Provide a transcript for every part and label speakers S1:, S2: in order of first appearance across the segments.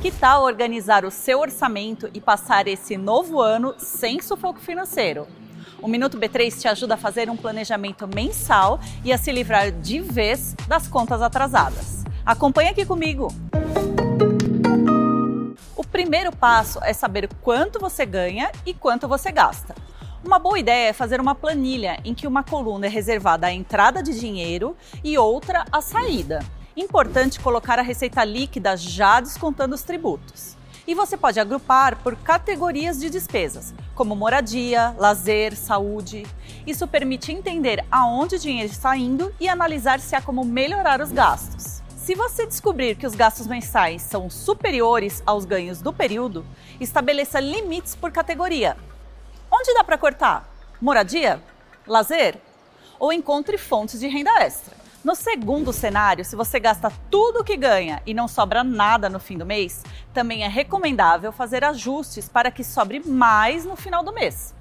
S1: Que tal organizar o seu orçamento e passar esse novo ano sem sufoco financeiro? O Minuto B3 te ajuda a fazer um planejamento mensal e a se livrar de vez das contas atrasadas. Acompanhe aqui comigo! O primeiro passo é saber quanto você ganha e quanto você gasta. Uma boa ideia é fazer uma planilha em que uma coluna é reservada à entrada de dinheiro e outra à saída. Importante colocar a receita líquida já descontando os tributos. E você pode agrupar por categorias de despesas, como moradia, lazer, saúde. Isso permite entender aonde o dinheiro está indo e analisar se há como melhorar os gastos. Se você descobrir que os gastos mensais são superiores aos ganhos do período, estabeleça limites por categoria Onde dá para cortar? Moradia? Lazer? Ou encontre fontes de renda extra. No segundo cenário, se você gasta tudo o que ganha e não sobra nada no fim do mês, também é recomendável fazer ajustes para que sobre mais no final do mês.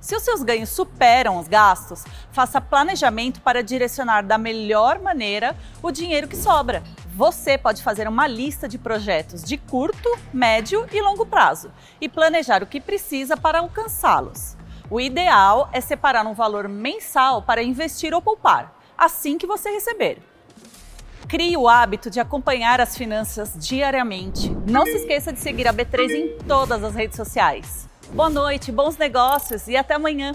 S1: Se os seus ganhos superam os gastos, faça planejamento para direcionar da melhor maneira o dinheiro que sobra. Você pode fazer uma lista de projetos de curto, médio e longo prazo e planejar o que precisa para alcançá-los. O ideal é separar um valor mensal para investir ou poupar, assim que você receber. Crie o hábito de acompanhar as finanças diariamente. Não se esqueça de seguir a B3 em todas as redes sociais. Boa noite, bons negócios e até amanhã!